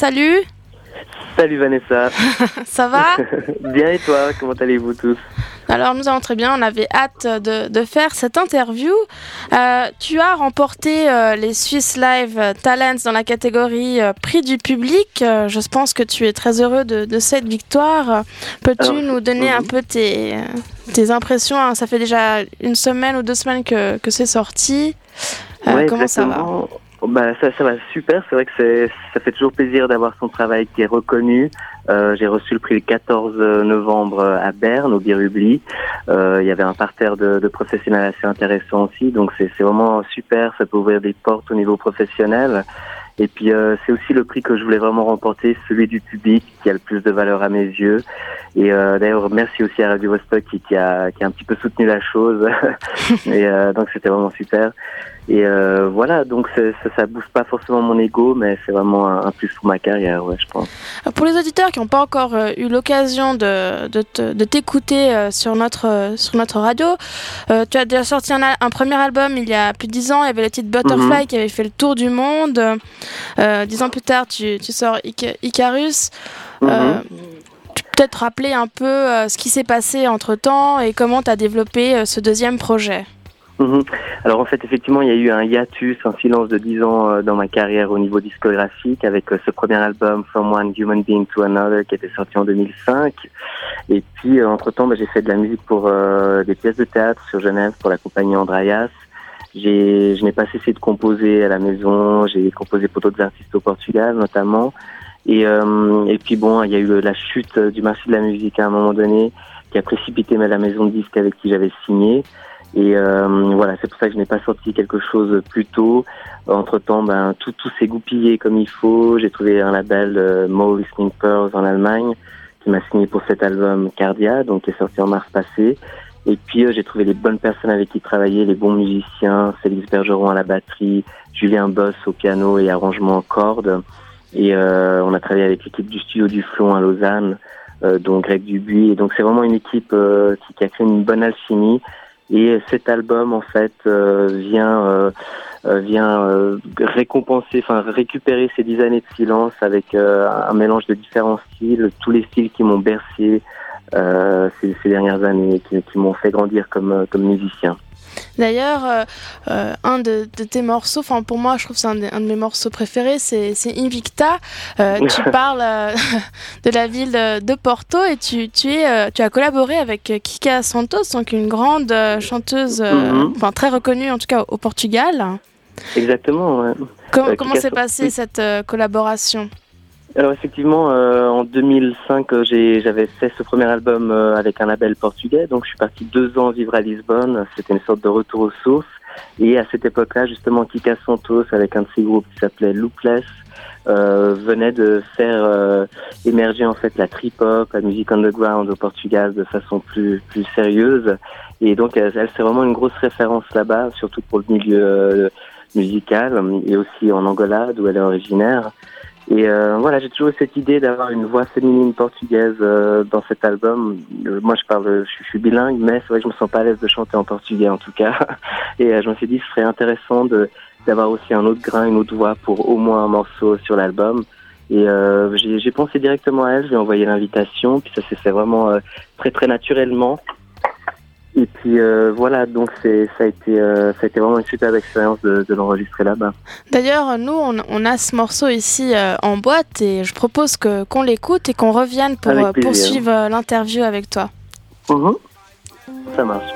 salut Salut Vanessa. Ça va? Bien et toi Comment allez-vous tous? Alors nous allons très bien, on avait hâte de, faire cette interview. Euh, tu as remporté euh, les Swiss Live Talents dans la catégorie euh, prix du public. je pense que tu es très heureux de, cette victoire. Peux-tu nous donner un peu tes, tes impressions hein? Ça fait déjà une semaine ou deux semaines que, que c'est sorti. comment ça va? Bah, ça, ça va super. C'est vrai que c'est, ça fait toujours plaisir d'avoir son travail qui est reconnu. Euh, j'ai reçu le prix le 14 novembre à Berne, au Birubli. Euh, il y avait un parterre de, de, professionnels assez intéressant aussi. Donc c'est, c'est vraiment super. Ça peut ouvrir des portes au niveau professionnel. Et puis euh, c'est aussi le prix que je voulais vraiment remporter, celui du public qui a le plus de valeur à mes yeux. Et euh, d'ailleurs merci aussi à Radio Vostok qui, qui, a, qui a un petit peu soutenu la chose. et euh, donc c'était vraiment super. Et euh, voilà, donc ça, ça booste pas forcément mon ego, mais c'est vraiment un, plus pour ma carrière, ouais, je pense. Pour les auditeurs qui n'ont pas encore euh, eu l'occasion de, de, t'écouter euh, sur, notre, sur notre radio, tu as déjà sorti un, un, premier album il y a plus de dix ans, il y avait le titre Butterfly mhm. qui avait fait le tour du monde. dix ans plus tard, tu, tu sors Icarus. Mhm. Tu peux peut-être rappeler un peu ce qui s'est passé entre temps et comment tu as développé ce deuxième projet? Mhm. Alors en fait, effectivement, il y a eu un hiatus, un silence de 10 ans euh, dans ma carrière au niveau discographique avec euh, ce premier album From One Human Being to Another qui était sorti en 2005. Et puis, euh, entre-temps, bah, j'ai fait de la musique pour des pièces de théâtre sur Genève pour la compagnie Andreas. J'ai, je n'ai pas cessé de composer à la maison. J'ai composé pour d'autres artistes au Portugal, notamment. Et, et puis bon, il y a eu la chute du marché de la musique à un moment donné qui a précipité la maison de disques avec qui j'avais signé. Et euh, voilà, c'est pour ça que je n'ai pas sorti quelque chose plus tôt. Entre temps, ben tout tout s'est goupillé comme il faut. J'ai trouvé un label euh, Mo Listening Pearls en Allemagne qui m'a signé pour cet album Cardia, donc qui est sorti en mars passé. Et puis euh, j'ai trouvé les bonnes personnes avec qui travailler, les bons musiciens, Félix Bergeron à la batterie, Julien Boss au piano et arrangement en cordes. Et euh, on a travaillé avec l'équipe du studio du Flon à Lausanne, euh, donc Greg Dubuis. Et donc c'est vraiment une équipe qui, qui, a créé une bonne alchimie. Et cet album, en fait, euh, vient euh, euh, vient récompenser, enfin récupérer ces dix années de silence avec un mélange de différents styles, tous les styles qui m'ont bercé ces, ces, dernières années, qui, qui m'ont fait grandir comme comme musicien. D'ailleurs, euh, euh, un de, tes morceaux, enfin pour moi, je trouve que c'est un, de mes morceaux préférés, c'est Invicta. Euh, tu parles de la ville de Porto et tu, tu, es, tu as collaboré avec Kika Santos, donc une grande chanteuse, mhm. très reconnue en tout cas au Portugal. Exactement. comment s'est passée cette collaboration? Alors effectivement, euh, en 2005, euh, j'avais fait ce premier album euh, avec un label portugais, donc je suis parti deux ans vivre à Lisbonne. C'était une sorte de retour aux sources. Et à cette époque-là, justement, Kika Santos, avec un de ses groupes qui s'appelait Loopless, euh, venait de faire émerger en fait la trip-hop, la musique underground au Portugal de façon plus plus sérieuse. Et donc, elle, elle c'est vraiment une grosse référence là-bas, surtout pour le milieu musical et aussi en Angola, d'où elle est originaire. Et euh, voilà, j'ai toujours cette idée d'avoir une voix féminine portugaise euh, dans cet album. Euh, moi, je parle, je, suis bilingue, mais c'est vrai que je me sens pas à l'aise de chanter en portugais en tout cas. Et je me suis dit, ce serait intéressant de d'avoir aussi un autre grain, une autre voix pour au moins un morceau sur l'album. Et j'ai pensé directement à elle, je lui ai envoyé l'invitation, puis ça s'est fait vraiment très très naturellement. Et puis euh, voilà, donc c'est ça a été euh, ça a été vraiment une super expérience de, de l'enregistrer là-bas. D'ailleurs, nous on, on, a ce morceau ici euh, en boîte et je propose que qu'on l'écoute et qu'on revienne pour poursuivre l'interview avec toi. Mhm. Ça marche.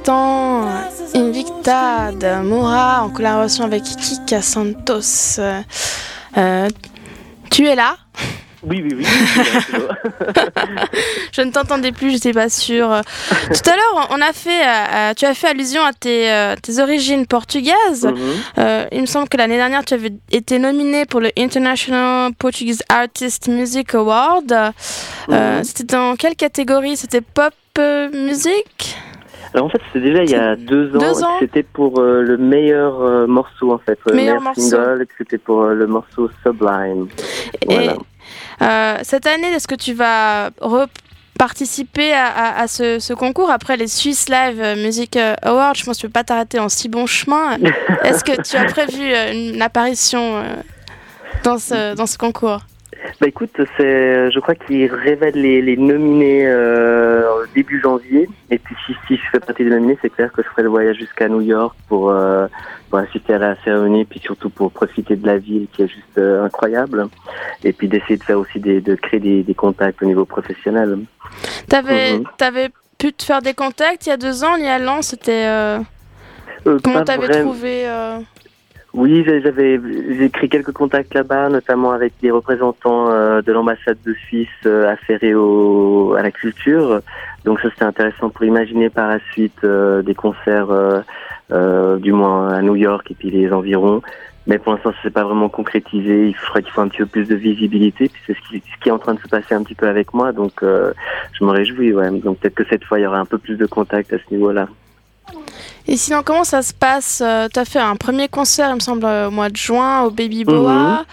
L'instant, Invicta de Moura en collaboration avec Kika Santos. Euh, tu es là? Oui, oui, oui. Je ne t'entendais plus, je n'étais pas sûre. Tout à l'heure, on a fait, euh, tu as fait allusion à tes, euh, tes origines portugaises. Mhm. Euh, il me semble que l'année dernière, tu avais été nominé pour le International Portuguese Artist Music Award. Euh, Mhm. C'était dans quelle catégorie? C'était pop euh, music Alors en fait, c'était déjà il y a deux ans. Ans C'était pour euh, le meilleur euh, morceau en fait, le Meilleur meilleur, morceau. single. C'était pour euh, le morceau Sublime. Voilà. Et cette année, est-ce que tu vas participer à, à- à ce, ce concours après les Swiss Live Music Awards? Je pense que tu peux pas t'arrêter en si bon chemin. Est-ce que tu as prévu une apparition dans ce, dans ce concours? Bah écoute, c'est, je crois qu'il révèle les, les nominés euh, début janvier. Et puis si, si je fais partie des nominés, c'est clair que je ferai le voyage jusqu'à New York pour, euh, pour assister à la cérémonie, puis surtout pour profiter de la ville qui est juste euh, incroyable. Et puis d'essayer de faire aussi des, de créer des, des contacts au niveau professionnel. T'avais Mhm. avais pu te faire des contacts il y a deux ans en y allant C'était euh, Euh, comment t'avais trouvé euh, Oui, j'avais créé quelques contacts là-bas, notamment avec des représentants euh, de l'ambassade de Suisse euh, affairés au, à la culture. Donc ça c'était intéressant pour imaginer par la suite euh, des concerts, du moins à New York et puis les environs. Mais pour l'instant, ça s'est pas vraiment concrétisé. Il faudrait qu'il faut un petit peu plus de visibilité. Puis c'est ce qui, ce qui est en train de se passer un petit peu avec moi. Donc euh, je me réjouis. Ouais. Donc peut-être que cette fois, il y aura un peu plus de contacts à ce niveau-là. Et sinon, comment ça se passe Tu as fait un premier concert, il me semble, euh, au mois de juin au Baby Boa.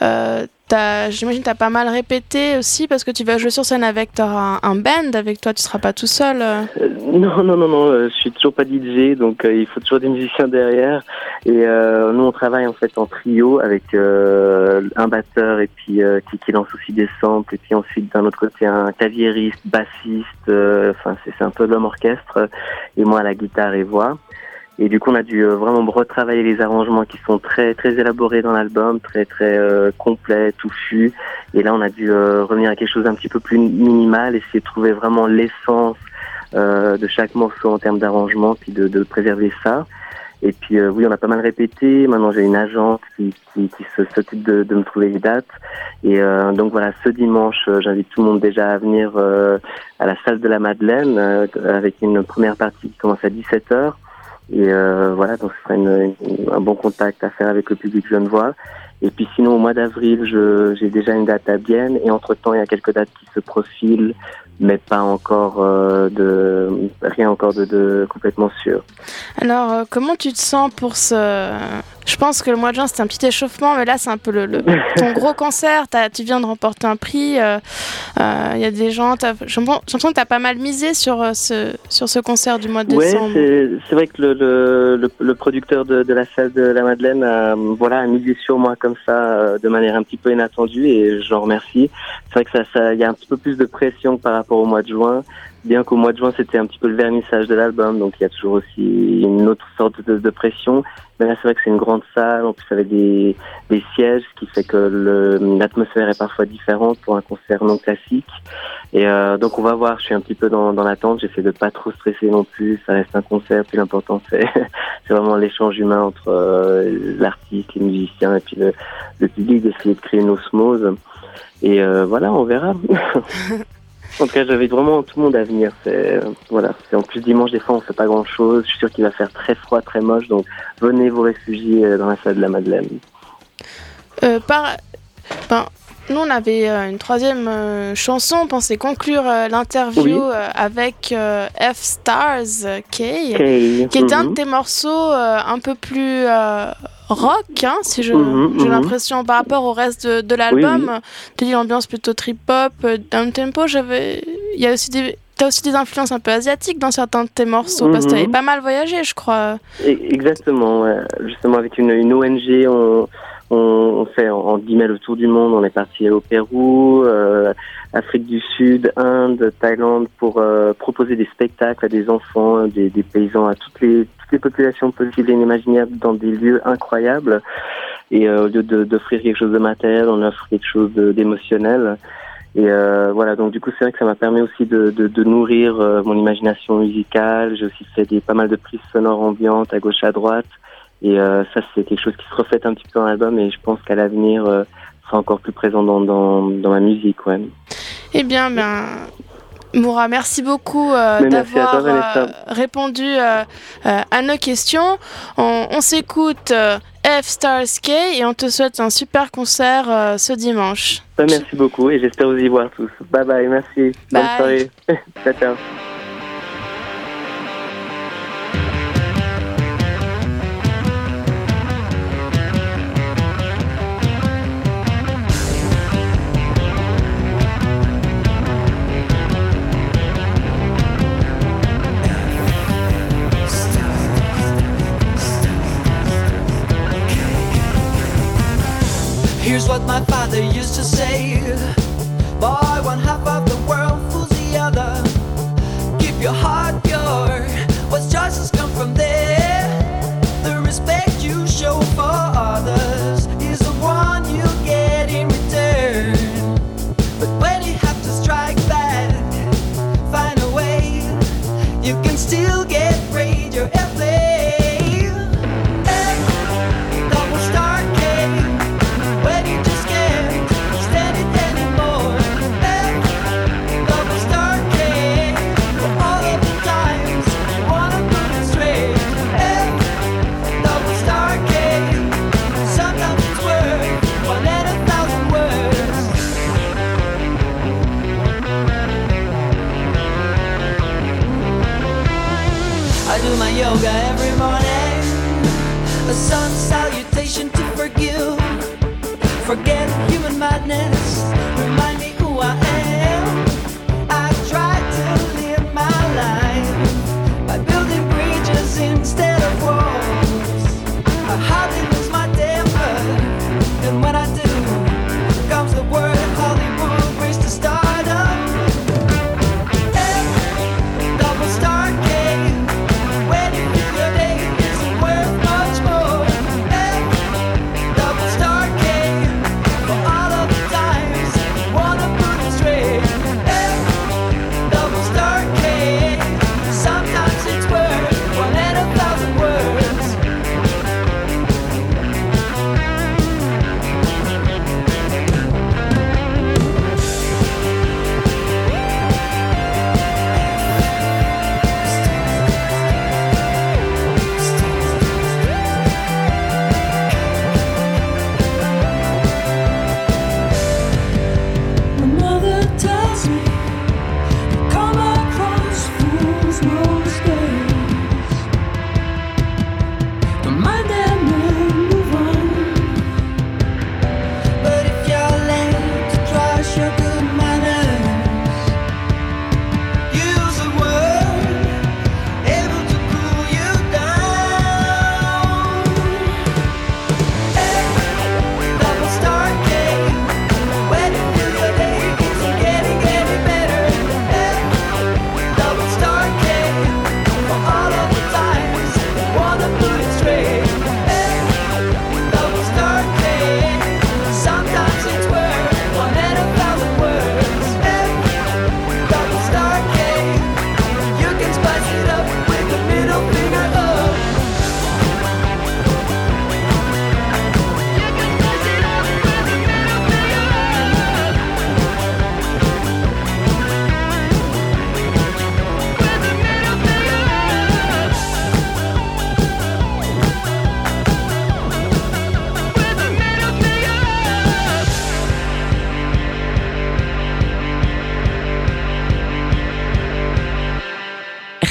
Mhm. Euh, j'imagine que tu as pas mal répété aussi parce que tu vas jouer sur scène avec un, un band avec toi, tu seras pas tout seul. Euh, non, non, non, non, je suis toujours pas DJ, donc il faut toujours des musiciens derrière. Et nous, on travaille en fait en trio avec un batteur et puis qui, qui, lance aussi des samples, et puis ensuite d'un autre côté un claviériste, bassiste, enfin c'est un peu l'homme orchestre, et moi la guitare et voix. Et du coup, on a dû euh, vraiment retravailler les arrangements qui sont très très élaborés dans l'album, très très euh, complets, touffus. Et là, on a dû euh, revenir à quelque chose d'un petit peu plus minimal, essayer de trouver vraiment l'essence euh, de chaque morceau en termes d'arrangement, puis de, de, préserver ça. Et puis oui, on a pas mal répété. Maintenant, j'ai une agente qui, qui, qui s'occupe de, de, me trouver les dates. Et donc voilà, ce dimanche, j'invite tout le monde déjà à venir à la salle de la Madeleine avec une première partie qui commence à 17h. Et euh, voilà, donc ce serait un bon contact à faire avec le public genevois. Et puis sinon, au mois d'avril, j'ai déjà une date à Bienne. Et entre-temps, il y a quelques dates qui se profilent, mais pas encore euh, de... rien encore de, de complètement sûr. Alors, euh, comment tu te sens pour ce je pense que le mois de juin, c'était un petit échauffement, mais là, c'est un peu le, ton gros concert. tu viens de remporter un prix. Il euh, euh, y a des gens. J'ai l'impression que tu as pas mal misé sur ce, sur ce concert du mois de décembre. Oui, c'est vrai que le, le, le producteur de, de, la salle de la Madeleine a, voilà, a misé sur moi comme ça, de manière un petit peu inattendue, et j'en remercie. C'est vrai que ça, ça, y a un petit peu plus de pression par rapport au mois de juin bien qu'au mois de juin c'était un petit peu le vernissage de l'album, donc il y a toujours aussi une autre sorte de, de pression. Mais là c'est vrai que c'est une grande salle, en plus avec des, des sièges, ce qui fait que l'atmosphère est parfois différente pour un concert non classique. Et euh, donc on va voir, je suis un petit peu dans, dans l'attente, j'essaie de pas trop stresser non plus, ça reste un concert, puis l'important c'est vraiment l'échange humain entre euh, l'artiste, les musiciens et puis le, le public, d'essayer de créer une osmose. Et euh, voilà, on verra. En tout cas, j'invite vraiment tout le monde à venir. C'est voilà, c'est en plus dimanche des fois on fait pas grand chose. Je suis sûr qu'il va faire très froid, très moche, donc venez vous réfugier euh, dans la salle de la Madeleine. Euh, par, ben, nous on avait euh, une troisième euh, chanson. On pensait conclure l'interview avec F Stars K, qui est un de mhm. tes morceaux un peu plus rock, hein, si je, mhm, j'ai mhm. l'impression, par rapport au reste de, l'album. Tu dis l'ambiance plutôt trip-hop, euh, down tempo. J'avais, il y a aussi des, T'as aussi des influences un peu asiatiques dans certains de tes morceaux, parce que tu avais mhm. pas mal voyagé, je crois. E, exactement, justement avec une, une ONG, on, on, fait en 10 mai le tour du monde. On est parti au Pérou, euh, Afrique du Sud, Inde, Thaïlande pour euh, proposer des spectacles à des enfants, des, des paysans, à toutes les les populations possibles et inimaginables dans des lieux incroyables. Et euh, au lieu d'offrir quelque chose de matériel, on offre quelque chose d'émotionnel. Et euh, voilà, donc du coup, c'est vrai que ça m'a permis aussi de, de, de nourrir euh, mon imagination musicale. J'ai aussi fait des, pas mal de prises sonores ambiantes à gauche à droite. Et euh, ça, c'est quelque chose qui se reflète un petit peu dans l'album. Et je pense qu'à l'avenir, euh, sera encore plus présent dans, dans, dans ma musique. Ouais. Eh bien, ben, Moura, merci beaucoup euh, d'avoir euh, répondu euh, à nos questions. On, s'écoute F Stars K et on te souhaite un super concert ce dimanche. Merci beaucoup et j'espère vous y voir tous. Bye bye, merci. Bonne soirée. ciao, ciao. What father used to say Boy, one half of the world fools the other. Keep your heart pure. What's choices come from there. The respect you show for others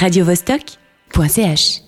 radiovostok.ch